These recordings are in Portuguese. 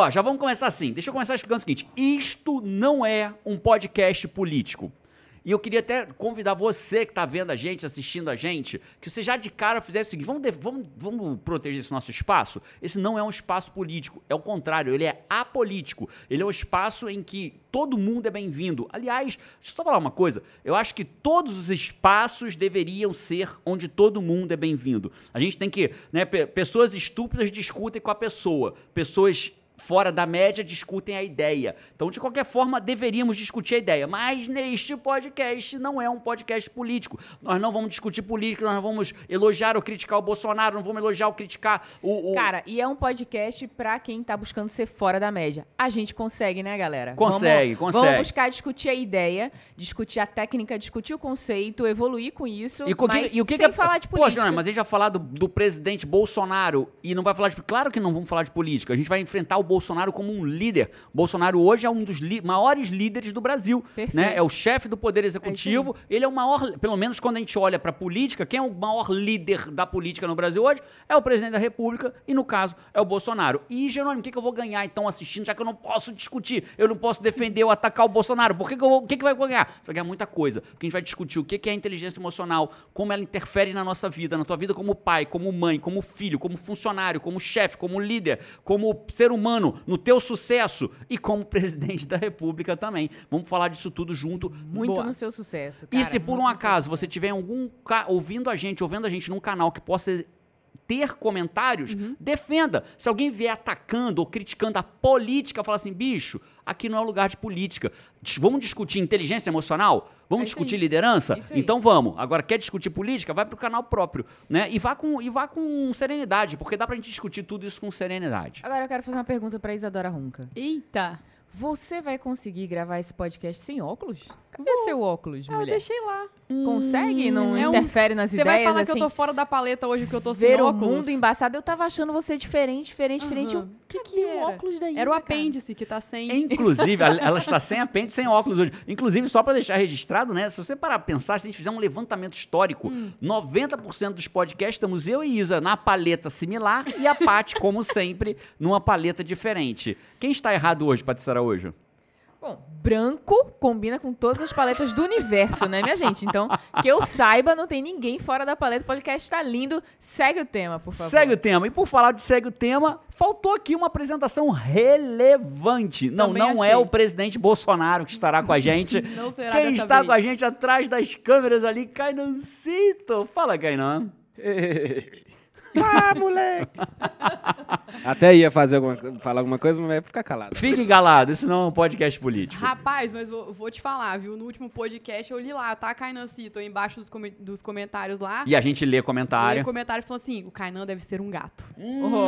Ó, já vamos começar assim. Deixa eu começar explicando o seguinte: isto não é um podcast político. E eu queria até convidar você que está vendo a gente, assistindo a gente, que você já de cara fizesse o seguinte: vamos, vamos, vamos proteger esse nosso espaço? Esse não é um espaço político, é o contrário, ele é apolítico. Ele é um espaço em que todo mundo é bem-vindo. Aliás, deixa eu só falar uma coisa: eu acho que todos os espaços deveriam ser onde todo mundo é bem-vindo. A gente tem que. Né, pessoas estúpidas discutem com a pessoa, pessoas fora da média discutem a ideia. Então, de qualquer forma, deveríamos discutir a ideia. Mas neste podcast não é um podcast político. Nós não vamos discutir política, nós não vamos elogiar ou criticar o Bolsonaro, não vamos elogiar ou criticar o. o... Cara, e é um podcast pra quem tá buscando ser fora da média. A gente consegue, né, galera? Consegue, vamos, consegue. Vamos buscar discutir a ideia, discutir a técnica, discutir o conceito, evoluir com isso. E, mas e o que sem que é... falar de política. Poxa, mas a gente vai falar do, do presidente Bolsonaro e não vai falar de. Claro que não vamos falar de política. A gente vai enfrentar o Bolsonaro como um líder. Bolsonaro hoje é um dos maiores líderes do Brasil. Né? É o chefe do Poder Executivo. É ele é o maior, pelo menos quando a gente olha para a política, quem é o maior líder da política no Brasil hoje é o presidente da República e, no caso, é o Bolsonaro. E, Jerônimo, o que, que eu vou ganhar então assistindo, já que eu não posso discutir, eu não posso defender ou atacar o Bolsonaro? Por que, que eu vou, o que, que vai ganhar? Você vai ganhar muita coisa. Porque a gente vai discutir o que, que é a inteligência emocional, como ela interfere na nossa vida, na tua vida como pai, como mãe, como filho, como funcionário, como chefe, como líder, como ser humano, no teu sucesso e como presidente da República também. Vamos falar disso tudo junto. Muito Boa. no seu sucesso. Cara, e se por um acaso você tiver algum ouvindo a gente, ouvindo a gente num canal que possa ter comentários, uhum. defenda. Se alguém vier atacando ou criticando a política, fala assim, bicho, aqui não é lugar de política. Vamos discutir inteligência emocional? Vamos é discutir aí. liderança? Então vamos. Agora, quer discutir política? Vai para o canal próprio, né? E vá, com, e vá com serenidade, porque dá para a gente discutir tudo isso com serenidade. Agora eu quero fazer uma pergunta para Isadora Runca. Eita! Você vai conseguir gravar esse podcast sem óculos? Cadê Vou. seu óculos, mulher? Ah, eu deixei lá. Consegue? Não é interfere um... nas você ideias? Você vai falar assim, que eu tô fora da paleta hoje porque eu tô sem ver óculos? Ver o mundo embaçado. Eu tava achando você diferente, diferente, uhum. diferente. O que, que é o óculos daí? Era o apêndice que tá sem. Inclusive, ela está sem apêndice, sem óculos hoje. Inclusive, só para deixar registrado, né? Se você parar pra pensar, se a gente fizer um levantamento histórico, hum. 90% dos podcasts estamos eu e Isa na paleta similar e a Paty, como sempre, numa paleta diferente. Quem está errado hoje, Paty Araújo? Bom, branco combina com todas as paletas do universo, né, minha gente? Então, que eu saiba, não tem ninguém fora da paleta. O podcast tá lindo. Segue o tema, por favor. Segue o tema. E por falar de segue o tema, faltou aqui uma apresentação relevante. Não, Também não é achei. é o presidente Bolsonaro que estará com a gente. não será Quem está vez. com a gente atrás das câmeras ali, Cainancito. Fala, Kainan. Ah, moleque! Até ia fazer alguma, falar alguma coisa, mas vai ficar calado. Fique calado, isso não é um podcast político. Rapaz, mas vou, vou, te falar, viu? No último podcast eu li lá, tá, Kainan Cito, embaixo dos, com dos, comentários lá. E a gente lê comentário. Lê comentário e falou assim: o Kainan deve ser um gato. Hum. Oh.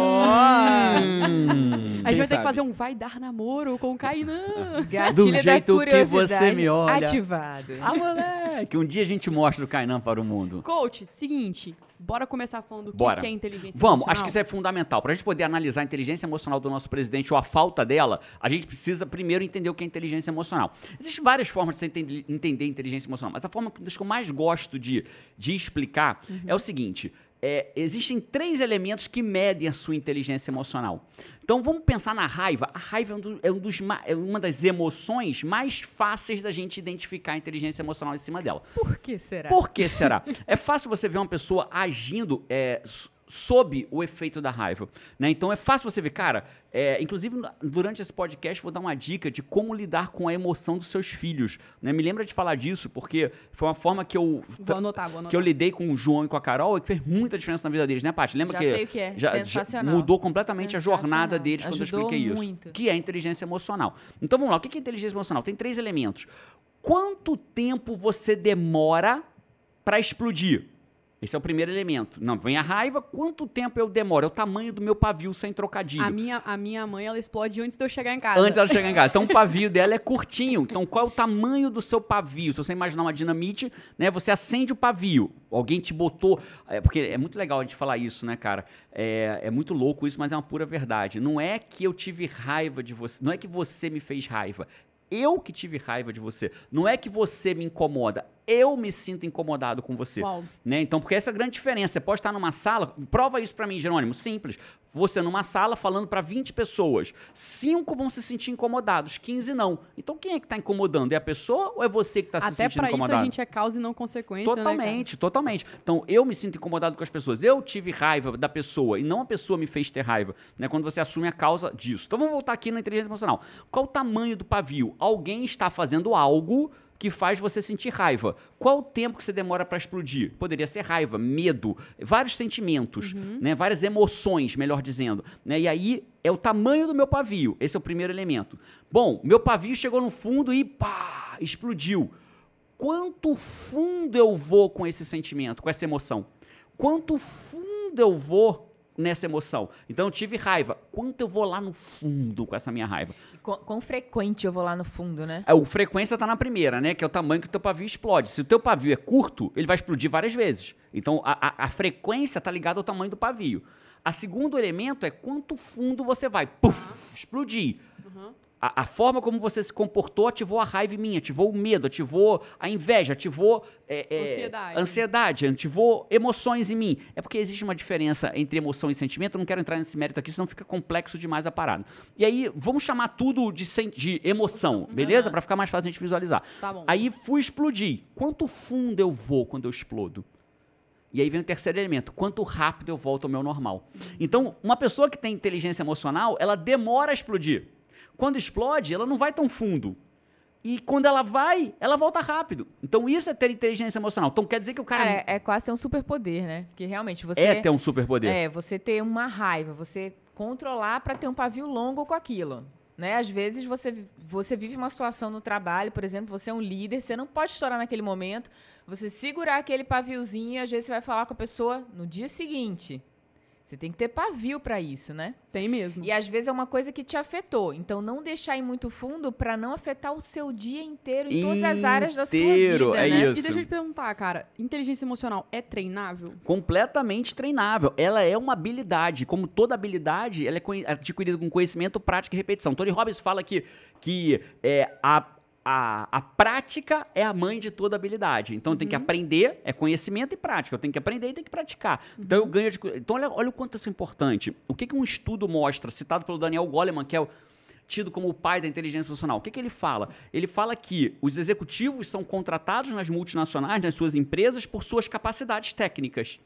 a gente vai ter que fazer um vai dar namoro com o Kainan. Do jeito que você me olha. Ativado. Ah, moleque, um dia a gente mostra o Kainan para o mundo. Coach, seguinte, Bora começar falando do Bora. que, é inteligência Vamos, emocional? acho que isso é fundamental. Para a gente poder analisar a inteligência emocional do nosso presidente ou a falta dela, a gente precisa primeiro entender o que é inteligência emocional. Existem várias formas de você entender, entender inteligência emocional, mas a forma que eu mais gosto de, de explicar uhum. é o seguinte: é, existem três elementos que medem a sua inteligência emocional. Então vamos pensar na raiva. A raiva é, um do, é, um dos, é, uma das emoções mais fáceis da gente identificar a inteligência emocional em cima dela. Por que será? Por que será? é fácil você ver uma pessoa agindo é, sob o efeito da raiva. Né? Então é fácil você ver, cara. É, inclusive, durante esse podcast, vou dar uma dica de como lidar com a emoção dos seus filhos. Né? Me lembra de falar disso, porque foi uma forma que eu. Vou anotar, vou anotar. Que eu lidei com o João e com a Carol e que fez muita diferença na vida deles, né, Paty? Lembra já que. Sei o que é. Já, Sensacional. Já mudou completamente a jornada deles Ajudou quando eu expliquei muito. isso. Que é inteligência emocional. Então vamos lá, o que é inteligência emocional? Tem três elementos. Quanto tempo você demora para explodir? Esse é o primeiro elemento. Não, vem a raiva, quanto tempo eu demoro? É o tamanho do meu pavio sem trocadilho. A minha, a minha mãe, ela explode antes de eu chegar em casa. Antes ela chegar em casa. Então o pavio dela é curtinho. Então qual é o tamanho do seu pavio? Se você imaginar uma dinamite, né, você acende o pavio. Alguém te botou. É, porque é muito legal a gente falar isso, né, cara? É, é muito louco isso, mas é uma pura verdade. Não é que eu tive raiva de você. Não é que você me fez raiva. Eu que tive raiva de você. Não é que você me incomoda eu me sinto incomodado com você. Uau. Né? Então, porque essa é a grande diferença. Você pode estar numa sala, prova isso para mim, Jerônimo, simples. Você numa sala falando para 20 pessoas, cinco vão se sentir incomodados, 15 não. Então, quem é que está incomodando? É a pessoa ou é você que está se Até sentindo pra incomodado? isso a gente é causa e não consequência, né, Totalmente, totalmente. Então, eu me sinto incomodado com as pessoas. Eu tive raiva da pessoa e não a pessoa me fez ter raiva. Né? Quando você assume a causa disso. Então, vamos voltar aqui na inteligência emocional. Qual o tamanho do pavio? Alguém está fazendo algo que faz você sentir raiva. Qual o tempo que você demora para explodir? Poderia ser raiva, medo, vários sentimentos, né? várias emoções, melhor dizendo. Né? E aí é o tamanho do meu pavio. Esse é o primeiro elemento. Bom, meu pavio chegou no fundo e pá, explodiu. Quanto fundo eu vou com esse sentimento, com essa emoção? Quanto fundo eu vou nessa emoção? Então eu tive raiva. Quanto eu vou lá no fundo com essa minha raiva? E Quão, frequente eu vou lá no fundo, né? É, o frequência tá na primeira, né? Que é o tamanho que o teu pavio explode. Se o teu pavio é curto, ele vai explodir várias vezes. Então, a, a- a frequência tá ligada ao tamanho do pavio. A segundo elemento é quanto fundo você vai. Puf! Explodir. A, a forma como você se comportou ativou a raiva em mim, ativou o medo, ativou a inveja, ativou é, é, Ansiedade. ansiedade, ativou emoções em mim. É porque existe uma diferença entre emoção e sentimento. Eu não quero entrar nesse mérito aqui, senão fica complexo demais a parada. E aí, vamos chamar tudo de, de emoção, beleza? Para ficar mais fácil a gente visualizar. Tá. Aí fui explodir. Quanto fundo eu vou quando eu explodo? E aí vem o terceiro elemento, quanto rápido eu volto ao meu normal. Então, uma pessoa que tem inteligência emocional, ela demora a explodir. Quando explode, ela não vai tão fundo. E quando ela vai, ela volta rápido. Então, isso é ter inteligência emocional. Então, quer dizer que o cara Cara, é, é quase ter um superpoder, né? Porque realmente você. é ter um superpoder. É, você ter uma raiva, você controlar pra ter um pavio longo com aquilo. Né? Às vezes você, você vive uma situação no trabalho, por exemplo, você é um líder, você não pode estourar naquele momento, você segurar aquele paviozinho e às vezes você vai falar com a pessoa no dia seguinte. Você tem que ter pavio pra isso, né? Tem mesmo. E às vezes é uma coisa que te afetou. Então não deixar ir muito fundo pra não afetar o seu dia inteiro em todas as áreas da sua Inteiro, vida, é né? isso. E deixa eu te perguntar, cara, inteligência emocional é treinável? completamente treinável. Ela é uma habilidade. Como toda habilidade, ela é conhe- adquirida com conhecimento, prática e repetição. Tony Robbins fala que, que é, a, a, a prática é a mãe de toda habilidade. Então, tem que aprender, é conhecimento e prática. Eu tenho que aprender e tenho que praticar. Então, eu ganho... de- então, olha, olha o quanto isso é importante. O que, que um estudo mostra, citado pelo Daniel Goleman, que é o tido como o pai da inteligência emocional. O que, que ele fala? Ele fala que os executivos são contratados nas multinacionais, nas suas empresas, por suas capacidades técnicas.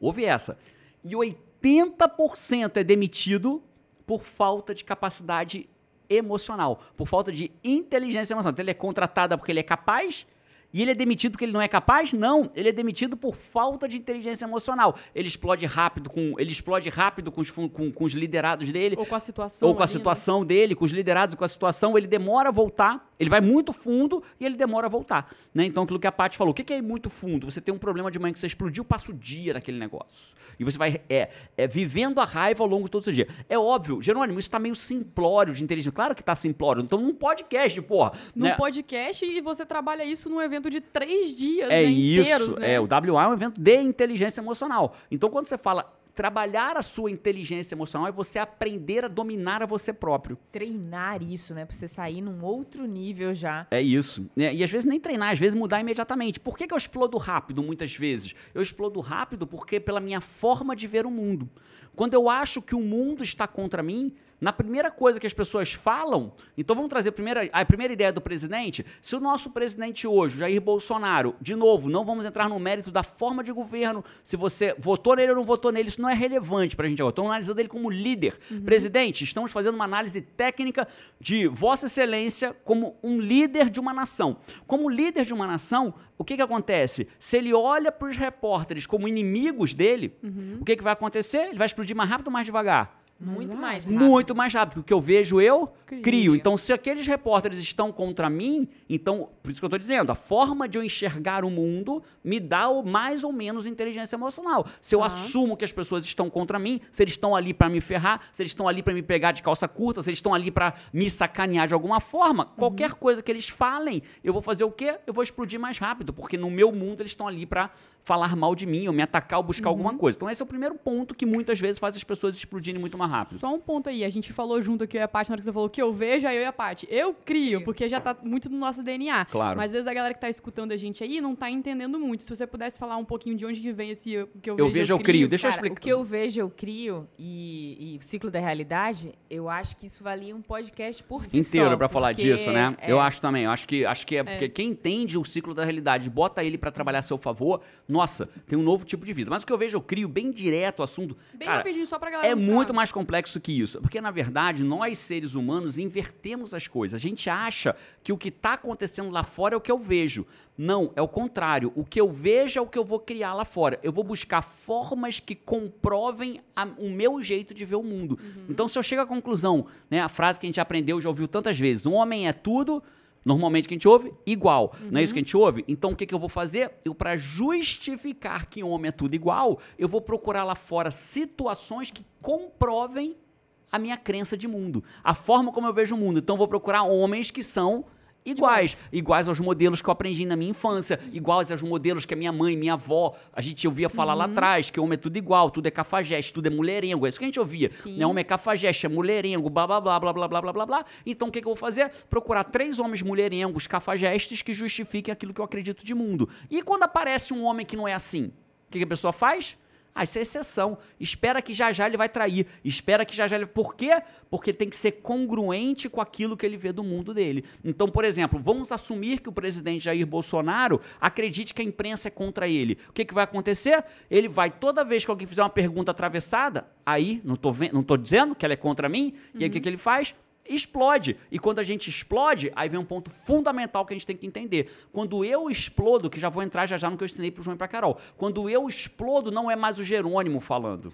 Houve essa. E 80% é demitido por falta de capacidade emocional, por falta de inteligência emocional. Então ele é contratado porque ele é capaz e ele é demitido porque ele não é capaz? Não, ele é demitido por falta de inteligência emocional. Ele explode rápido com, ele explode rápido com os, com- com os liderados dele, Ou com a situação? ou com a ali, né? situação dele, com os liderados, com a situação, ele demora a voltar, ele vai muito fundo e ele demora a voltar. Né? Então, aquilo que a Paty falou, o que é ir muito fundo? Você tem um problema de manhã que você explodiu, passa o dia naquele negócio. E você vai é, é, vivendo a raiva ao longo de todo o seu dia. É óbvio, Jerônimo, isso tá meio simplório de inteligência. Claro que tá simplório. Então, num podcast, porra. Num né? podcast e você trabalha isso num evento de três dias, É né, isso, inteiros, né? é, o WA é um evento de inteligência emocional. Então, quando você fala trabalhar a sua inteligência emocional, é você aprender a dominar a você próprio. Treinar isso, né? Pra você sair num outro nível já. É isso. né? E às vezes nem treinar, às vezes mudar imediatamente. Por que, que eu explodo rápido muitas vezes? Eu explodo rápido porque pela minha forma de ver o mundo. Quando eu acho que o mundo está contra mim, na primeira coisa que as pessoas falam, então vamos trazer a primeira, a primeira ideia do presidente. Se o nosso presidente hoje, Jair Bolsonaro, de novo, não vamos entrar no mérito da forma de governo, se você votou nele ou não votou nele, isso não é relevante para a gente agora. Estou analisando ele como líder. Presidente, estamos fazendo uma análise técnica de Vossa Excelência como um líder de uma nação. Como líder de uma nação, o que, que acontece? Se ele olha para os repórteres como inimigos dele, o que, que vai acontecer? Ele vai explodir mais rápido ou mais devagar? Muito Mas, mais ah, rápido. Muito mais rápido. O que eu vejo, eu Crio. crio. Então, se aqueles repórteres estão contra mim, então, por isso que eu estou dizendo, a forma de eu enxergar o mundo me dá o mais ou menos inteligência emocional. Se eu Tá. assumo que as pessoas estão contra mim, se eles estão ali para me ferrar, se eles estão ali para me pegar de calça curta, se eles estão ali para me sacanear de alguma forma, Uhum. qualquer coisa que eles falem, eu vou fazer o quê? Eu vou explodir mais rápido, porque no meu mundo eles estão ali para falar mal de mim, ou me atacar, ou buscar alguma Uhum. coisa. Então, esse é o primeiro ponto que muitas vezes faz as pessoas explodirem muito mais rápido. Só um ponto aí, a gente falou junto aqui, eu e a Paty, na hora que você falou que eu vejo, aí eu e a Paty. Eu crio, porque já tá muito no nosso DNA. Claro. Mas às vezes a galera que tá escutando a gente aí não tá entendendo muito. Se você pudesse falar um pouquinho de onde que vem esse eu- que eu, Eu vejo, vejo, eu crio. Deixa eu Cara, explicar. o que eu vejo, eu crio, e, e o ciclo da realidade, eu acho que isso valia um podcast por si inteiro só. pra falar disso, né? é- Eu acho também. Eu acho que acho que é porque quem entende o ciclo da realidade, bota ele pra trabalhar a seu favor, nossa, tem um novo tipo de vida. Mas o que eu vejo, eu crio bem direto o assunto. Bem Cara, rapidinho, só pra galera é muito mais complexo que isso. Porque, na verdade, nós, seres humanos, invertemos as coisas. A gente acha que o que está acontecendo lá fora é o que eu vejo. Não, é o contrário. O que eu vejo é o que eu vou criar lá fora. Eu vou buscar formas que comprovem a- o meu jeito de ver o mundo. Então, se eu chego à conclusão, né, a frase que a gente aprendeu, já ouviu tantas vezes: um homem é tudo. Normalmente que a gente ouve, igual. Não é isso que a gente ouve? Então o que, que eu vou fazer? Eu, para justificar que homem é tudo igual, eu vou procurar lá fora situações que comprovem a minha crença de mundo, a forma como eu vejo o mundo. Então eu vou procurar homens que são iguais, iguais aos modelos que eu aprendi na minha infância, iguais aos modelos que a minha mãe, minha avó, a gente ouvia falar lá atrás, que homem é tudo igual, tudo é cafajeste, tudo é mulherengo, é isso que a gente ouvia. Sim. Né? Homem é cafajeste, é mulherengo, blá blá blá blá blá blá blá blá blá. Então o que, que eu vou fazer? Procurar três homens mulherengos, cafajestes que justifiquem aquilo que eu acredito de mundo. E quando aparece um homem que não é assim, o que, que a pessoa faz? Ah, isso é exceção. Espera que já já ele vai trair. Espera que já já ele. Por quê? Porque tem que ser congruente com aquilo que ele vê do mundo dele. Então, por exemplo, vamos assumir que o presidente Jair Bolsonaro acredite que a imprensa é contra ele. O que, que vai acontecer? Ele vai, toda vez que alguém fizer uma pergunta atravessada, aí, não tô, ven- não tô dizendo que ela é contra mim, e aí o que, que ele faz? Explode. E quando a gente explode, aí vem um ponto fundamental que a gente tem que entender. Quando eu explodo, que já vou entrar já já no que eu ensinei pro João e pra Carol. Quando eu explodo, não é mais o Jerônimo falando.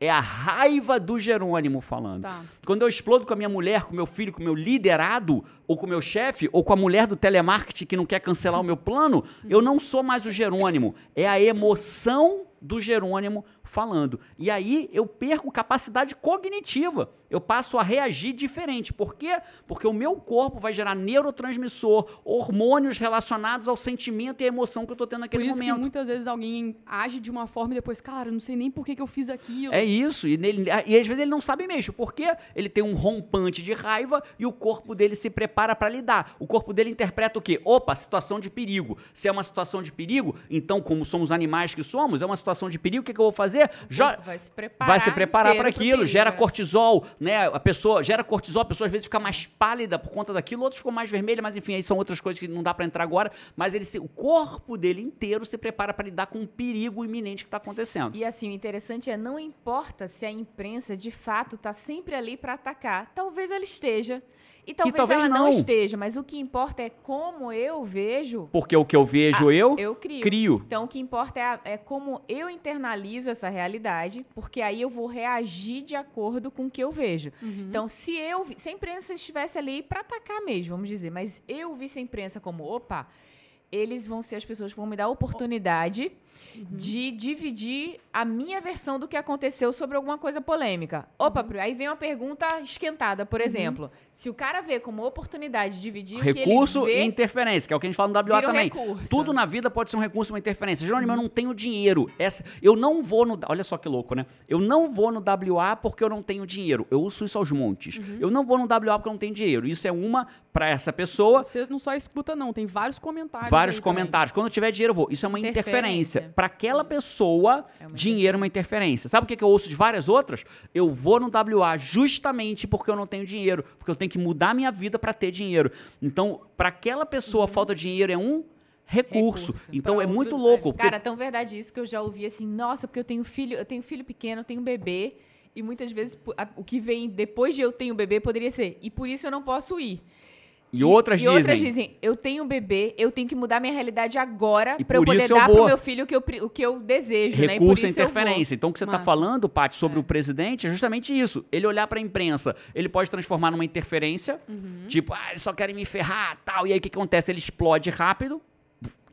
É a raiva do Jerônimo falando. Tá. Quando eu explodo com a minha mulher, com meu filho, com meu liderado, ou com meu chefe, ou com a mulher do telemarketing que não quer cancelar o meu plano, eu não sou mais o Jerônimo. É a emoção do Jerônimo falando. E aí eu perco capacidade cognitiva. Eu passo a reagir diferente. Por quê? Porque o meu corpo vai gerar neurotransmissor, hormônios relacionados ao sentimento e à emoção que eu tô tendo Por naquele isso momento. que muitas vezes alguém age de uma forma e depois, cara, eu não sei nem por que, que eu fiz aquilo. É isso, e, nele- e às vezes ele não sabe mesmo, porque ele tem um rompante de raiva e o corpo dele se prepara para lidar. O corpo dele interpreta o quê? Opa, situação de perigo. Se é uma situação de perigo, então, como somos animais que somos, é uma situação de perigo, o que, que eu vou fazer? Já, Vai se preparar. vai se preparar para aquilo, gera né? cortisol, né? A pessoa gera cortisol, a pessoa às vezes fica mais pálida por conta daquilo, outros ficam mais vermelha, mas enfim, aí são outras coisas que não dá para entrar agora, mas ele se- o corpo dele inteiro se prepara para lidar com o perigo iminente que está acontecendo. E assim, o interessante é não importa se a imprensa de fato está sempre ali para atacar. Talvez ela esteja. E talvez, talvez ela não. não. esteja, mas o que importa é como eu vejo, Porque o que eu vejo Ah, eu, eu crio. crio. Então, o que importa é, a- é como eu internalizo essa realidade, porque aí eu vou reagir de acordo com o que eu vejo. Então, se eu vi- se a imprensa estivesse ali para atacar mesmo, vamos dizer, mas eu visse a imprensa como, opa, eles vão ser as pessoas que vão me dar a oportunidade de dividir a minha versão do que aconteceu sobre alguma coisa polêmica. Opa, Pri, aí vem uma pergunta esquentada, por exemplo. Se o cara vê como oportunidade de dividir Recurso ele e vê, interferência, que é o que a gente fala no WA um também. recurso. Tudo na vida pode ser um recurso, uma interferência. Jerônimo, eu não tenho dinheiro. Essa, eu não vou no. Olha só que louco, né? Eu não vou no WA porque eu não tenho dinheiro. Eu uso isso aos montes. Eu não vou no WA porque eu não tenho dinheiro. Isso é uma para essa pessoa. Você não só escuta, não, tem vários comentários. Vários aí também. comentários. Quando eu tiver dinheiro, eu vou. Isso é uma interferência. Interferência. Para aquela pessoa, É dinheiro é uma interferência. Sabe o que, que eu ouço de várias outras? Eu vou no WA justamente porque eu não tenho dinheiro. Porque eu tenho que mudar minha vida para ter dinheiro. Então, para aquela pessoa, falta de dinheiro é um recurso. Recurso. Então, Pra é outro, muito é. louco. porque- Cara, é tão verdade isso que eu já ouvi assim, nossa, porque eu tenho filho, eu tenho filho pequeno, eu tenho bebê, e muitas vezes a- o que vem depois de eu tenho bebê poderia ser, e por isso eu não posso ir. E, outras e dizem. outras dizem, eu tenho um bebê, eu tenho que mudar minha realidade agora E pra eu poder eu dar vou. pro meu filho o que eu, o que eu desejo, né? E por recurso eu vou. interferência. Então, o que você está falando, Paty, sobre É. o presidente é justamente isso. Ele olhar para a imprensa, ele pode transformar numa interferência, Uhum. tipo, ah, eles só querem me ferrar, tal. E aí o que acontece? Ele explode rápido,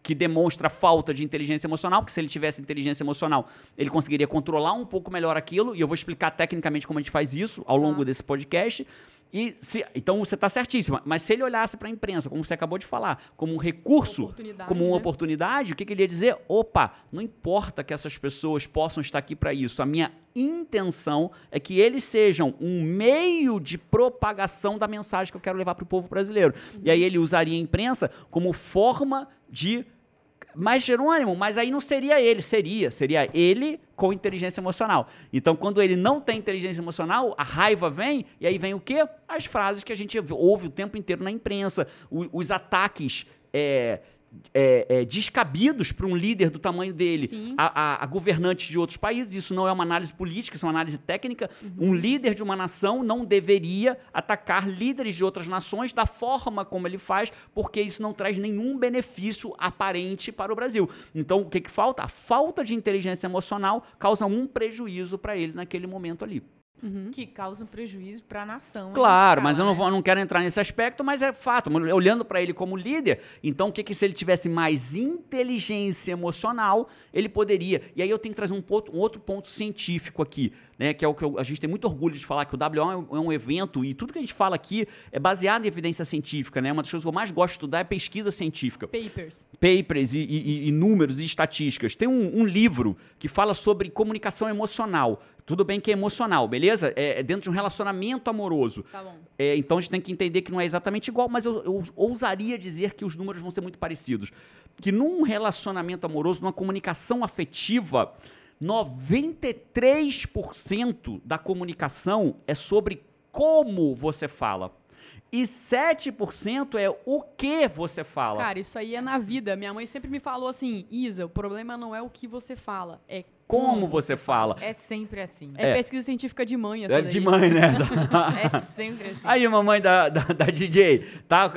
que demonstra falta de inteligência emocional, porque se ele tivesse inteligência emocional, ele conseguiria controlar um pouco melhor aquilo, e eu vou explicar tecnicamente como a gente faz isso ao longo Tá. desse podcast. E se- então você está certíssima. Mas se ele olhasse para a imprensa, como você acabou de falar, como um recurso, Oportunidade, como uma né? oportunidade, o que, que ele ia dizer? Opa, não importa que essas pessoas possam estar aqui para isso. A minha intenção é que eles sejam um meio de propagação da mensagem que eu quero levar para o povo brasileiro. E aí ele usaria a imprensa como forma de. Mas, Jerônimo, mas aí não seria ele, seria. Seria ele com inteligência emocional. Então, quando ele não tem inteligência emocional, a raiva vem, e aí vem o quê? As frases que a gente ouve o tempo inteiro na imprensa, o- os ataques. é, é, é, descabidos para um líder do tamanho dele a, a- a governantes de outros países. Isso não é uma análise política, isso é uma análise técnica. Um líder de uma nação não deveria atacar líderes de outras nações da forma como ele faz, porque isso não traz nenhum benefício aparente para o Brasil. Então, o que, que falta? A falta de inteligência emocional causa um prejuízo para ele naquele momento ali. Uhum. Que causa um prejuízo pra nação. em Claro, escala, mas eu não, né? vou- não quero entrar nesse aspecto, mas é fato. Olhando para ele como líder, então o que, que se ele tivesse mais inteligência emocional, ele poderia. E aí eu tenho que trazer um, ponto- um outro ponto científico aqui, né? Que é o que eu- a gente tem muito orgulho de falar, que o WO é um, é um evento, e tudo que a gente fala aqui é baseado em evidência científica, né? Uma das coisas que eu mais gosto de estudar é pesquisa científica Papers. papers e, e- e números e estatísticas. Tem um, um livro que fala sobre comunicação emocional. Tudo bem que é emocional, beleza? É, é dentro de um relacionamento amoroso. Tá bom. É, então a gente tem que entender que não é exatamente igual, mas eu, eu ousaria dizer que os números vão ser muito parecidos. Que num relacionamento amoroso, numa comunicação afetiva, 93% da comunicação é sobre como você fala. E 7% é o que você fala. Cara, isso aí é na vida. Minha mãe sempre me falou assim, Isa, o problema não é o que você fala, é como você fala. É sempre assim. É, É. pesquisa científica de mãe, essa É daí. de mãe, né? É sempre assim. Aí, mamãe da, da, da DJ, tá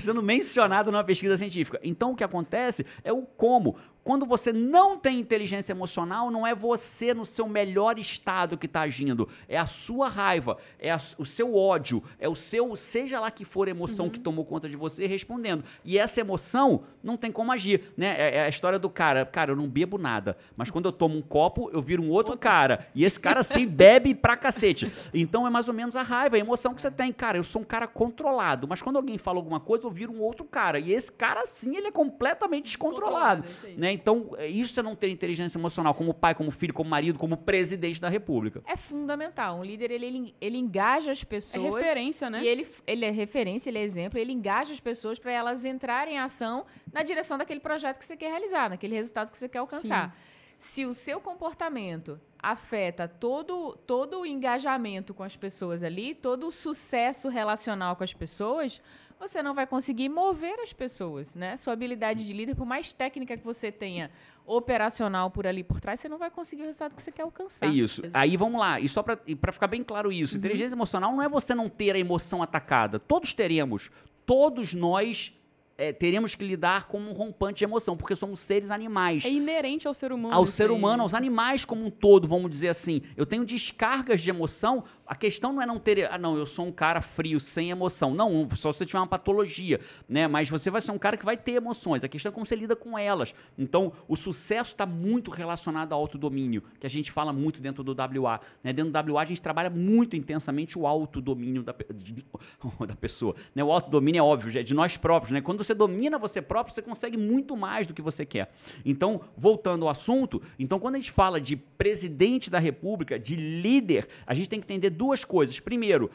sendo mencionado numa pesquisa científica. Então, o que acontece é o como. Quando você não tem inteligência emocional, não é você no seu melhor estado que está agindo. É a sua raiva, é a- o seu ódio, é o seu, seja lá que for a emoção que tomou conta de você, respondendo. E essa emoção não tem como agir, né? É, é a história do cara. Cara, eu não bebo nada, mas quando eu tomo um copo, eu viro um outro cara. E esse cara, assim, bebe pra cacete. Então, é mais ou menos a raiva, a emoção que você tem. Cara, eu sou um cara controlado, mas quando alguém fala alguma coisa, eu viro um outro cara. E esse cara, sim, ele é completamente descontrolado. Descontrolado, né? Então, é- isso é não ter inteligência emocional como pai, como filho, como marido, como presidente da república. É fundamental. Um líder, ele, ele, ele engaja as É pessoas. referência, né? E ele, ele é referência, ele é exemplo, ele engaja as pessoas para elas entrarem em ação na direção daquele projeto que você quer realizar, naquele resultado que você quer alcançar. Se o seu comportamento afeta todo, todo o engajamento com as pessoas ali, todo o sucesso relacional com as pessoas, você não vai conseguir mover as pessoas, né? Sua habilidade de líder, por mais técnica que você tenha operacional por ali por trás, você não vai conseguir o resultado que você quer alcançar. É isso. Aí vamos lá. E só pra pra ficar bem claro isso: inteligência emocional não é você não ter a emoção atacada. Todos teremos. Todos nós é, teremos que lidar com um rompante de emoção, porque somos seres animais. É inerente ao ser humano. ao ser aí. humano, aos animais como um todo, vamos dizer assim. Eu tenho descargas de emoção. A questão não é não ter, ah, não, eu sou um cara frio, sem emoção. Não, só se você tiver uma patologia, né? Mas você vai ser um cara que vai ter emoções. A questão é como você lida com elas. Então, o sucesso está muito relacionado ao autodomínio, que a gente fala muito dentro do WA. Né? Dentro do WA, a gente trabalha muito intensamente o autodomínio da, de- da pessoa. Né? O autodomínio é óbvio, é de nós próprios. Né? Quando você domina você próprio, você consegue muito mais do que você quer. Então, voltando ao assunto, então quando a gente fala de presidente da república, de líder, a gente tem que entender duas coisas. Primeiro,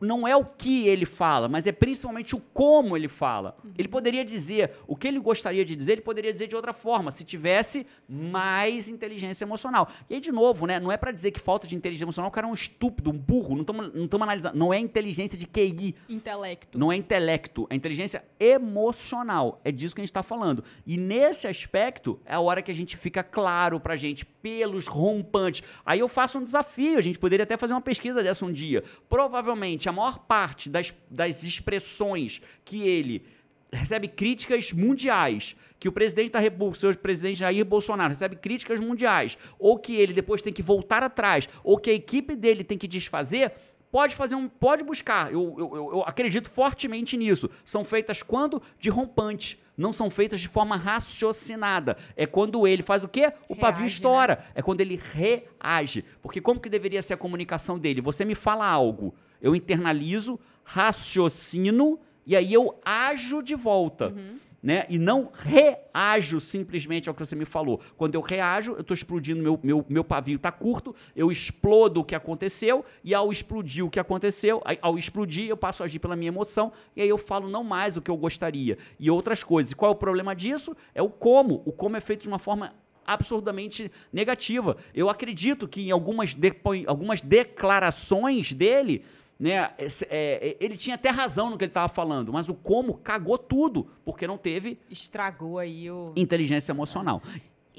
não é o que ele fala, mas é principalmente o como ele fala. Ele poderia dizer o que ele gostaria de dizer, ele poderia dizer de outra forma, se tivesse mais inteligência emocional. E aí, de novo, né, não é para dizer que falta de inteligência emocional, o cara é um estúpido, um burro, não estamos não analisando. Não é inteligência de QI, Intelecto. não é intelecto, é inteligência emocional. É disso que a gente está falando. E nesse aspecto é a hora que a gente fica claro pra gente, pelos rompantes. Aí eu faço um desafio, a gente poderia até fazer uma pesquisa dessa um dia. Provavelmente a maior parte das, das expressões que ele recebe críticas mundiais, que o presidente da República, o presidente Jair Bolsonaro, recebe críticas mundiais, ou que ele depois tem que voltar atrás, ou que a equipe dele tem que desfazer, pode fazer um. Pode buscar. Eu, eu, eu- acredito fortemente nisso. São feitas quando? De rompante. Não são feitas de forma raciocinada. É quando ele faz o quê? O pavio Reage, estoura. É quando ele reage. Porque como que deveria ser a comunicação dele? Você me fala algo, eu internalizo, raciocino e aí eu ajo de volta. Né? E não reajo simplesmente ao que você me falou. Quando eu reajo, eu estou explodindo, meu, meu, meu pavio está curto, eu explodo o que aconteceu, e ao explodir o que aconteceu, ao explodir, eu passo a agir pela minha emoção, e aí eu falo não mais o que eu gostaria, e outras coisas. E qual é o problema disso? É o como. O como é feito de uma forma absurdamente negativa. Eu acredito que em algumas, depo- algumas declarações dele, né, esse- é, é, ele tinha até razão no que ele estava falando, mas o como cagou tudo, porque não teve Estragou aí o. inteligência emocional.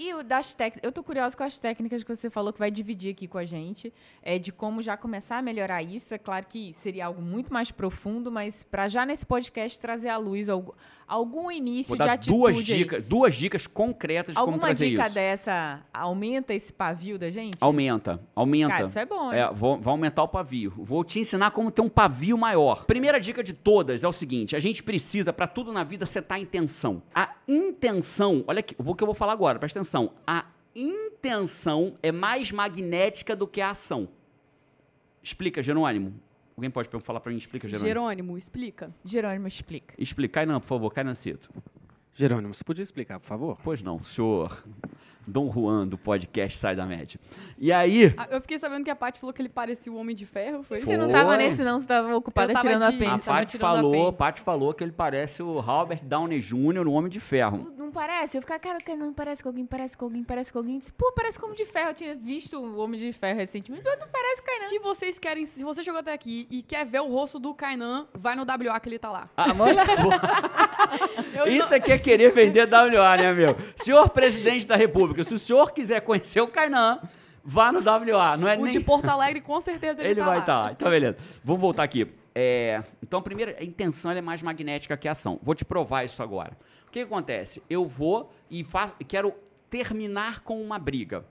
E o das técnicas. Eu tô curiosa com as técnicas que você falou que vai dividir aqui com a gente. É, de como já começar a melhorar isso. É claro que seria algo muito mais profundo, mas para já nesse podcast trazer à luz algum, algum início de atitude. duas aí. dicas, duas dicas concretas de como Alguma trazer dica isso. dessa aumenta esse pavio da gente? Aumenta, aumenta. Cara, isso é bom? É, vou, vai aumentar o pavio. Vou te ensinar como ter um pavio maior. Primeira dica de todas é o seguinte: a gente precisa, pra tudo na vida, setar a intenção. A intenção, olha aqui, o que eu vou falar agora, presta atenção. A intenção é mais magnética do que a ação. Explica, Jerônimo. Alguém pode falar pra mim? Explica, Jerônimo. Jerônimo, explica. Jerônimo explica. Explica. Cai não, por favor, cai Cito. Jerônimo, você podia explicar, por favor? Pois não, senhor Dom Juan do podcast Sai da Média. E aí, Ah, eu fiquei sabendo que a Paty falou que ele parecia o Homem de Ferro, foi? Você não Foi. tava nesse, não? Você tava ocupada Eu tava tirando a de- pena. a Ele tava Paty falou. Paty falou que ele parece o Robert Downey Jr., o Homem de Ferro. Não parece? Eu ficava, cara, cara, não parece com alguém, parece com alguém, parece com alguém. Disse, Pô, parece como de ferro. Eu tinha visto o Homem de Ferro recentemente, mas não parece com Se vocês querem, se você chegou até aqui e quer ver o rosto do Kainan, vai no WA que ele tá lá. Ah, mano, isso aqui é querer vender WA, né, meu? Senhor presidente da República, se o senhor quiser conhecer o Kainan, vá no WA. Não é O nem... de Porto Alegre, com certeza, ele, Ele tá vai estar lá. Então, beleza. Vamos voltar aqui. É, então, a primeira a intenção ela é mais magnética que a ação. Vou te provar isso agora. O que, acontece? Eu vou e faço, quero terminar com uma briga.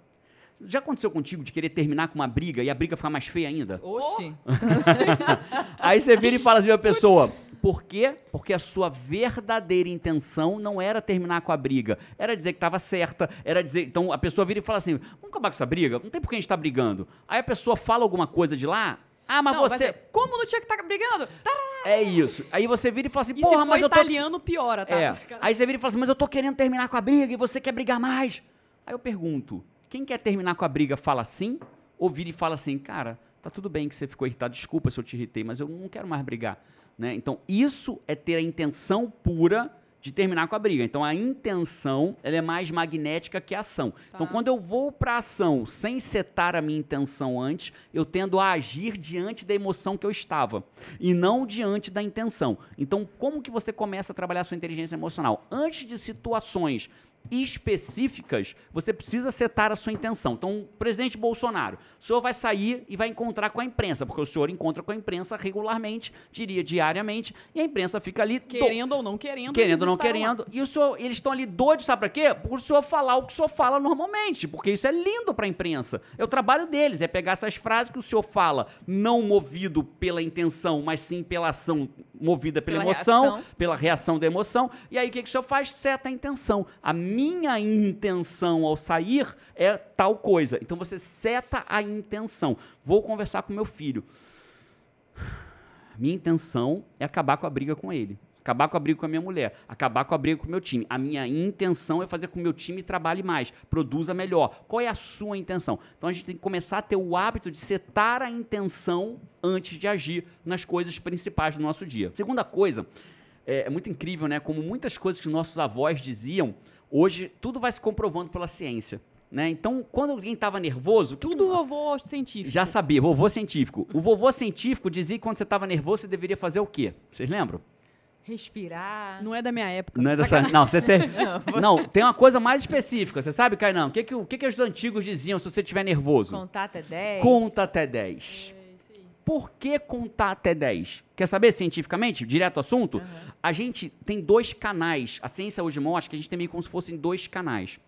Já aconteceu contigo de querer terminar com uma briga e a briga ficar mais feia ainda? Oxi. Aí você vira e fala assim pra pessoa, por quê? Porque a sua verdadeira intenção não era terminar com a briga, era dizer que estava certa, era dizer... Então a pessoa vira e fala assim, vamos acabar com essa briga? Não tem por que a gente tá brigando. Aí a pessoa fala alguma coisa de lá, ah, mas Não, você... ser, como não tinha que estar brigando? Tará! É isso. Aí você vira e fala assim, E porra, mas eu tô... italiano, piora, tá? É. Aí você vira e fala assim, mas eu tô querendo terminar com a briga e você quer brigar mais. Aí eu pergunto, quem quer terminar com a briga fala assim? Ou vira e fala assim, cara, tá tudo bem que você ficou irritado, desculpa se eu te irritei, mas eu não quero mais brigar. Né? Então, isso é ter a intenção pura de terminar com a briga. Então, a intenção ela é mais magnética que a ação. Então, Tá. quando eu vou para ação sem setar a minha intenção antes, eu tendo a agir diante da emoção que eu estava e não diante da intenção. Então, como que você começa a trabalhar a sua inteligência emocional? Antes de situações específicas, você precisa setar a sua intenção. Então, presidente Bolsonaro, o senhor vai sair e vai encontrar com a imprensa, porque o senhor encontra com a imprensa regularmente, diria diariamente, e a imprensa fica ali do- Querendo ou não querendo. querendo ou não estarão lá. querendo. E o senhor, eles estão ali doidos, sabe pra quê? Por o senhor falar o que o senhor fala normalmente, porque isso é lindo pra imprensa. É o trabalho deles, é pegar essas frases que o senhor fala, não movido pela intenção, mas sim pela ação movida pela, Pela emoção, reação. pela reação da emoção. E aí o que, que o senhor faz? Seta a intenção. A minha intenção ao sair é tal coisa. Então você seta a intenção. Vou conversar com meu filho. Minha intenção é acabar com a briga com ele. Acabar com a briga com a minha mulher. Acabar com a briga com o meu time. A minha intenção é fazer com que o meu time trabalhe mais, produza melhor. Qual é a sua intenção? Então a gente tem que começar a ter o hábito de setar a intenção antes de agir nas coisas principais do nosso dia. Segunda coisa, é, é muito incrível, né? Como muitas coisas que nossos avós diziam, hoje tudo vai se comprovando pela ciência. Né? Então, quando alguém estava nervoso, o que Tudo vovô científico. já sabia, vovô científico. O vovô científico dizia que quando você estava nervoso, você deveria fazer o quê? Vocês lembram? Respirar. Não é da minha época. Não é dessa. Não, você tem. Não, Não, tem uma coisa mais específica. Você sabe, Kainan? O que, que, o que, que os antigos diziam se você estiver nervoso? Contar até 10. Conta até 10. Por que contar até 10? Quer saber cientificamente? Direto ao assunto? A gente tem dois canais. A ciência hoje mostra que a gente tem meio como se fossem dois canais.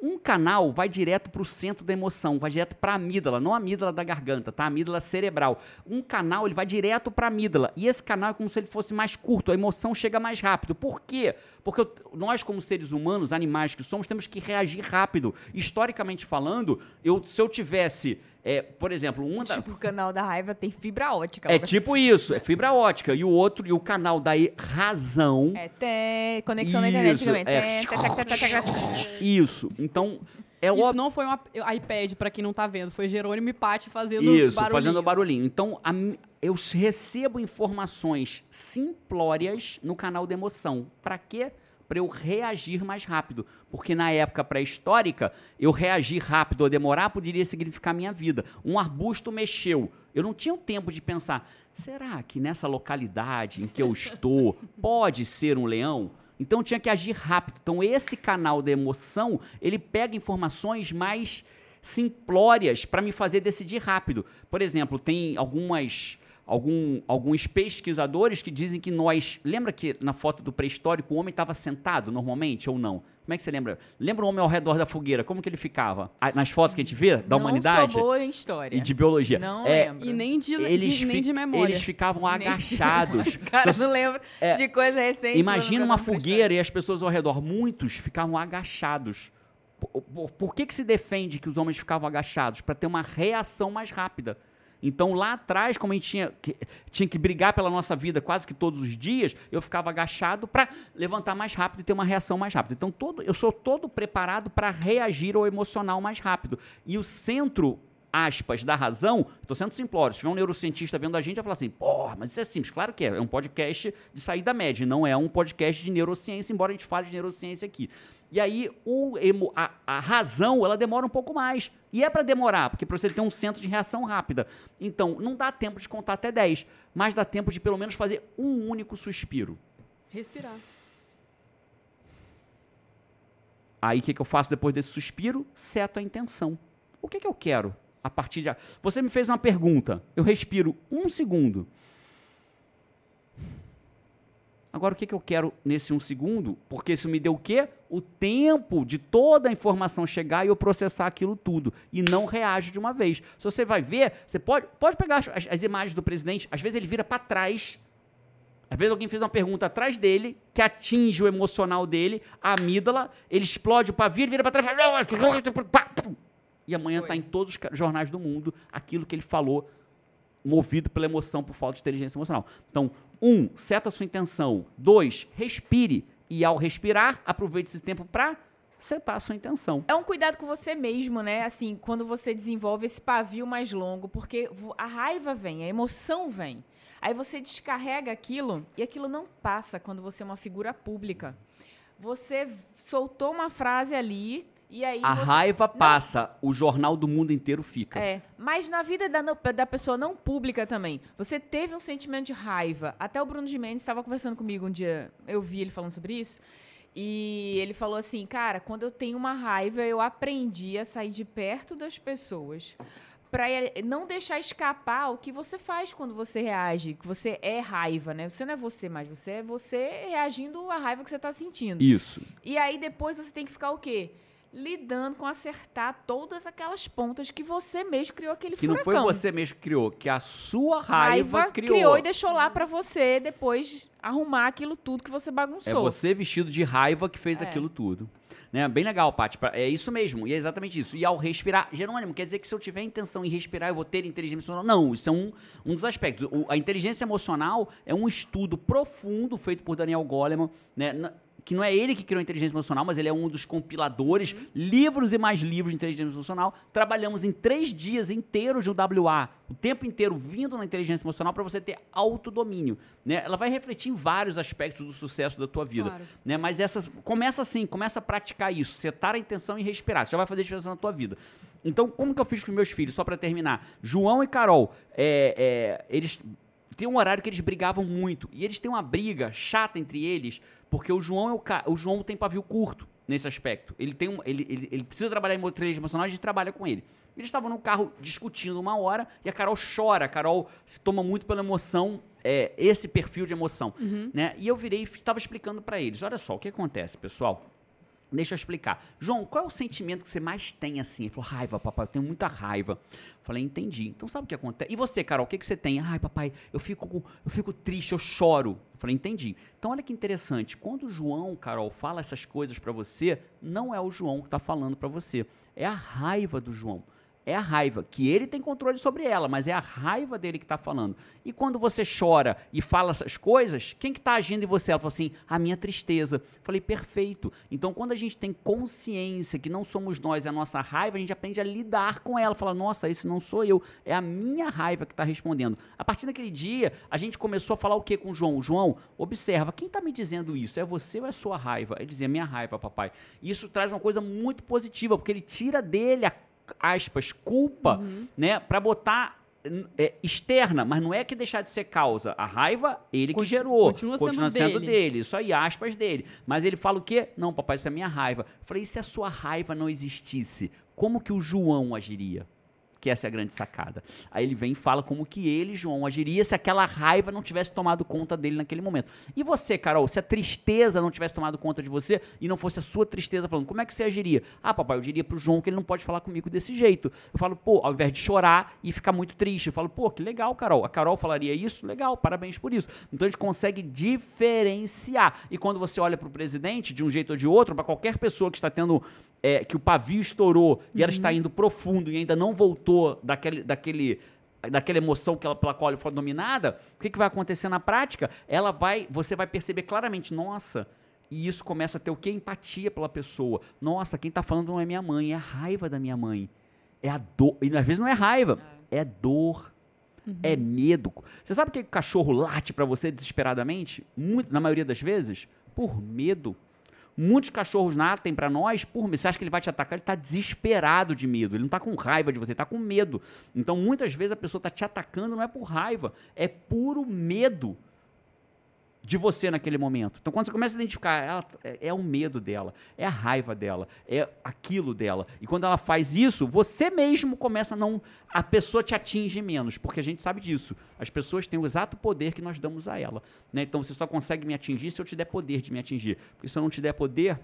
Um canal vai direto para o centro da emoção, vai direto para a amígdala, não a amígdala da garganta, tá? A amígdala cerebral. Um canal ele vai direto para a amígdala e esse canal é como se ele fosse mais curto, a emoção chega mais rápido. Por quê? Porque nós como seres humanos, animais que somos, temos que reagir rápido. Historicamente falando, eu, se eu tivesse, é, por exemplo, uma da, Tipo, o canal da raiva tem fibra ótica. é tipo isso, é fibra ótica e o outro e o canal da razão É, tem conexão na internet Isso, também. é. Isso. Então, é Isso não foi um iPad, pra quem não tá vendo. Foi Jerônimo e Paty fazendo Isso, barulhinho. fazendo barulhinho. Então, a eu recebo informações simplórias no canal da emoção. Pra quê? Pra eu reagir mais rápido. Porque na época pré-histórica, eu reagir rápido ou demorar poderia significar minha vida. Um arbusto mexeu. Eu não tinha o tempo de pensar, será que nessa localidade em que eu estou pode ser um leão? Então tinha que agir rápido. Então esse canal da emoção, ele pega informações mais simplórias para me fazer decidir rápido. Por exemplo, tem algumas algum, alguns pesquisadores que dizem que nós, lembra que na foto do pré-histórico o homem estava sentado normalmente ou não? Como é que você lembra? Lembra o homem ao redor da fogueira? Como que ele ficava? Ah, Nas fotos que a gente vê da Não humanidade sou boa em história. e de biologia. Não É, lembro. E nem de, eles, de- nem de memória. eles ficavam Nem- agachados. Cara, Se não lembro é, de coisa recente. Imagina não uma fogueira e as pessoas ao redor, muitos ficavam agachados. Por, por- por que, que se defende que os homens ficavam agachados? Para ter uma reação mais rápida. Então lá atrás, como a gente tinha que, tinha que brigar pela nossa vida quase que todos os dias, eu ficava agachado para levantar mais rápido e ter uma reação mais rápida. Então todo, eu sou todo preparado para reagir ao emocional mais rápido. E o centro aspas, da razão, estou sendo simplório. Se tiver um neurocientista vendo a gente, vai falar assim, porra, mas isso é simples. Claro que é. É um podcast de saída média, não é um podcast de neurociência, embora a gente fale de neurociência aqui. E aí, o emo- a, a razão, ela demora um pouco mais. E é para demorar, porque para você ter um centro de reação rápida. Então, não dá tempo de contar até 10, mas dá tempo de pelo menos fazer um único suspiro. Respirar. Aí o que, que eu faço depois desse suspiro? Seto a intenção. O que, que eu quero a partir de. Você me fez uma pergunta. Eu respiro um segundo. Agora o que, que eu quero nesse um segundo? Porque isso me deu o quê? O tempo de toda a informação chegar e eu processar aquilo tudo. E não reage de uma vez. Se você vai ver, você pode, pode pegar as, as- imagens do presidente, às vezes ele vira para trás às vezes alguém fez uma pergunta atrás dele, que atinge o emocional dele, a amígdala, ele explode o pavio, ele vira pra trás, pum. e amanhã está em todos os jornais do mundo aquilo que ele falou, movido pela emoção, por falta de inteligência emocional. Então, um, seta a sua intenção. Dois, respire. E ao respirar, aproveite esse tempo para setar a sua intenção. É um cuidado com você mesmo, né? Assim, quando você desenvolve esse pavio mais longo, porque a raiva vem, a emoção vem. Aí você descarrega aquilo e aquilo não passa quando você é uma figura pública. Você soltou uma frase ali e aí A você... raiva passa, o jornal do mundo inteiro fica. É, mas na vida da, da pessoa não pública também. Você teve um sentimento de raiva. Até o Bruno de Mendes estava conversando comigo um dia, eu vi ele falando sobre isso. E ele falou assim, cara, quando eu tenho uma raiva, eu aprendi a sair de perto das pessoas para não deixar escapar o que você faz quando você reage, que você é raiva, né? Você não é você mais, você é você reagindo à raiva que você está sentindo. Isso. E aí depois você tem que ficar o quê? Lidando com acertar todas aquelas pontas que você mesmo criou aquele Que não furacão. foi você mesmo que criou, que a sua raiva, criou. criou e deixou lá pra você depois arrumar aquilo tudo que você É bagunçou. você vestido de raiva que fez É. aquilo tudo. Né? Bem legal, Paty. É isso mesmo. E é exatamente isso. E ao respirar, Jerônimo, quer dizer que se eu tiver intenção em respirar, eu vou ter inteligência emocional? Não, isso é um, um dos aspectos. O- a inteligência emocional é um estudo profundo feito por Daniel Goleman, né? Que não é ele que criou a inteligência emocional, mas ele é um dos compiladores, livros e mais livros de inteligência emocional. Trabalhamos em três dias inteiros de WA, o tempo inteiro vindo na inteligência emocional para você ter autodomínio. Né? Ela vai refletir em vários aspectos do sucesso da tua vida Claro. né? Mas essas começa assim, começa a praticar isso, setar a intenção e respirar. Isso já vai fazer diferença na tua vida. Então, como que eu fiz com os meus filhos? Só pra terminar, João e Carol, é, é, eles têm um horário que eles brigavam muito e eles têm uma briga chata entre eles porque o João é o, ca- o João tem pavio curto. nesse aspecto. Ele tem um, ele, ele, ele precisa trabalhar em inteligência emocional, a gente trabalha com ele. Eles estavam no carro discutindo uma hora e a Carol chora. A Carol se toma muito pela emoção, é, esse perfil de emoção. Né? E eu virei e estava explicando para eles: olha só, o que acontece, pessoal? Deixa eu explicar. João, qual é o sentimento que você mais tem assim? Ele falou, raiva, papai, eu tenho muita raiva. Falei, entendi. Então sabe o que acontece? E você, Carol, o que, que você tem? Ai, papai, eu fico, eu fico triste, eu choro. Falei, entendi. Então olha que interessante. Quando o João, Carol, fala essas coisas pra você, não é o João que tá falando pra você. É a raiva do João. É a raiva, que ele tem controle sobre ela, mas é a raiva dele que tá falando. E quando você chora e fala essas coisas, quem que tá agindo em você? Ela falou assim, a minha tristeza. Falei, perfeito. Então, quando a gente tem consciência que não somos nós, é a nossa raiva, a gente aprende a lidar com ela. Fala, nossa, esse não sou eu, é a minha raiva que está respondendo. A partir daquele dia, a gente começou a falar o que com o João? João, observa, quem está me dizendo isso? É você ou é sua raiva? Ele dizia, minha raiva, papai. E isso traz uma coisa muito positiva, porque ele tira dele a, aspas, culpa, né, para botar n- é, externa, mas não é que deixar de ser causa. A raiva, ele que Conti- gerou. continua sendo sendo dele. dele, isso aí, aspas dele. Mas ele fala o quê? Não, papai, isso é minha raiva. Eu falei, e se a sua raiva não existisse, como que o João agiria? Que essa é a grande sacada. Aí ele vem e fala como que ele, João, agiria se aquela raiva não tivesse tomado conta dele naquele momento. E você, Carol, se a tristeza não tivesse tomado conta de você e não fosse a sua tristeza falando, como é que você agiria? Ah, papai, eu diria pro João que ele não pode falar comigo desse jeito. Eu falo, pô, ao invés de chorar e ficar muito triste, eu falo, pô, que legal, Carol. A Carol falaria isso? Legal, parabéns por isso. Então a gente consegue diferenciar. E quando você olha pro presidente, de um jeito ou de outro, para qualquer pessoa que está tendo é, que o pavio estourou e ela está indo profundo e ainda não voltou daquele, daquele, daquela emoção que ela, pela qual ela foi dominada, o que, que vai acontecer na prática? Ela vai, você vai perceber claramente, nossa, e isso começa a ter o que? Empatia pela pessoa. Nossa, quem está falando não é minha mãe, é a raiva da minha mãe. É a dor. E às vezes não é raiva, é dor. É medo. Você sabe por que o cachorro late pra você desesperadamente? Muito, na maioria das vezes? Por medo. Muitos cachorros latem pra nós por. Você acha que ele vai te atacar? Ele tá desesperado de medo. Ele não tá com raiva de você, ele tá com medo. Então, muitas vezes a pessoa tá te atacando não é por raiva, é puro medo de você naquele momento. Então, quando você começa a identificar, ela, é, é o medo dela, é a raiva dela, é aquilo dela. E quando ela faz isso, você mesmo começa a não. A pessoa te atinge menos, porque a gente sabe disso. As pessoas têm o exato poder que nós damos a ela. né? Então, você só consegue me atingir se eu te der poder de me atingir. Porque se eu não te der poder,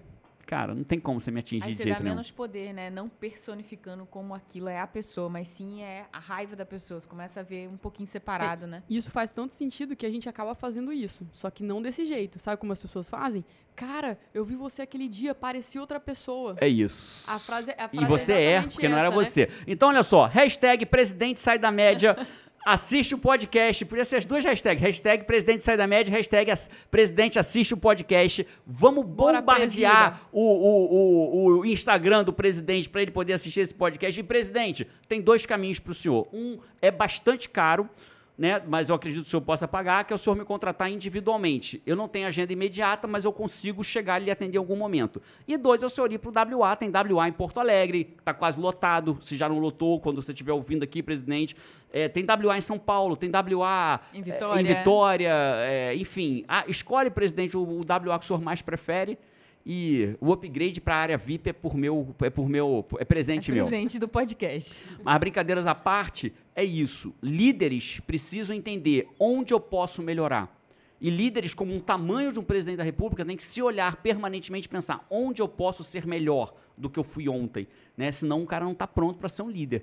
cara, não tem como você me atingir Aí de você jeito dá nenhum. menos poder, né? Não personificando como aquilo é a pessoa, mas sim é a raiva da pessoa. Você começa a ver um pouquinho separado, né? Isso faz tanto sentido que a gente acaba fazendo isso. Só que não desse jeito. Sabe como as pessoas fazem? Cara, eu vi você aquele dia, parecia outra pessoa. É isso. A frase, a frase E você é, porque não era essa, né? você. Então, olha só, hashtag presidente sai da média. Assiste o podcast. Podia ser as duas hashtags. Hashtag presidente sai da média, hashtag presidente assiste o podcast. Vamos bombardear o, o, o, o Instagram do presidente para ele poder assistir esse podcast. E, presidente, tem dois caminhos para o senhor. Um é bastante caro, né? Mas eu acredito que o senhor possa pagar, que é o senhor me contratar individualmente. Eu não tenho agenda imediata, mas eu consigo chegar e lhe atender em algum momento. E dois, é o senhor ir para o WA, tem WA em Porto Alegre, está quase lotado, se já não lotou, quando você estiver ouvindo aqui, presidente. É, tem WA em São Paulo, tem WA Em é, Vitória. em Vitória, é, enfim. Ah, escolhe, presidente, o, o WA que o senhor mais prefere. E o upgrade para a área VIP é por meu, é por meu, é presente É meu. presente do podcast. Mas brincadeiras à parte, é isso. Líderes precisam entender onde eu posso melhorar. E líderes, como um tamanho de um presidente da República, têm que se olhar permanentemente e pensar onde eu posso ser melhor do que eu fui ontem. Né? Senão o cara não está pronto para ser um líder.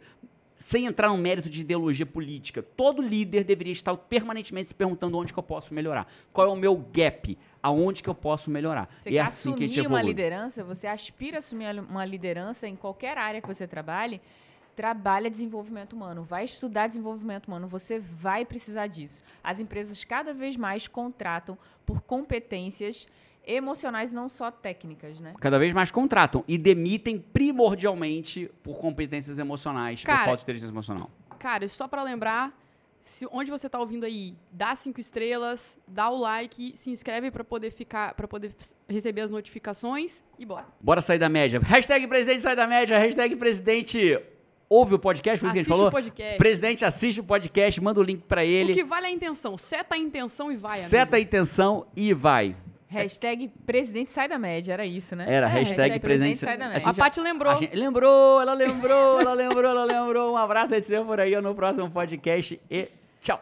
Sem entrar no mérito de ideologia política, todo líder deveria estar permanentemente se perguntando onde que eu posso melhorar. Qual é o meu gap? Aonde que eu posso melhorar? Você é quer assim que a gente assumir uma evolui. liderança, você aspira a assumir uma liderança em qualquer área que você trabalhe, trabalha desenvolvimento humano, vai estudar desenvolvimento humano, você vai precisar disso. As empresas cada vez mais contratam por competências emocionais, não só técnicas, né? Cada vez mais contratam e demitem primordialmente por competências emocionais, por Cara, falta de inteligência emocional. Cara, só pra lembrar, se, onde você tá ouvindo aí, dá cinco estrelas, dá o like, se inscreve pra poder ficar, para poder receber as notificações e bora. Bora sair da média. Hashtag presidente sai da média. Hashtag presidente ouve o podcast, foi isso que a gente falou? o podcast. Presidente assiste o podcast, manda o link pra O ele. que vale é a intenção. Seta a intenção e vai, Seta a amigo. intenção e vai. Hashtag presidente sai da média, era isso, né? Era, É, hashtag presidente- sai da a média. A gente já- Paty lembrou. A gente- lembrou, ela lembrou, ela lembrou, ela lembrou. Um abraço a você por aí no próximo podcast e tchau.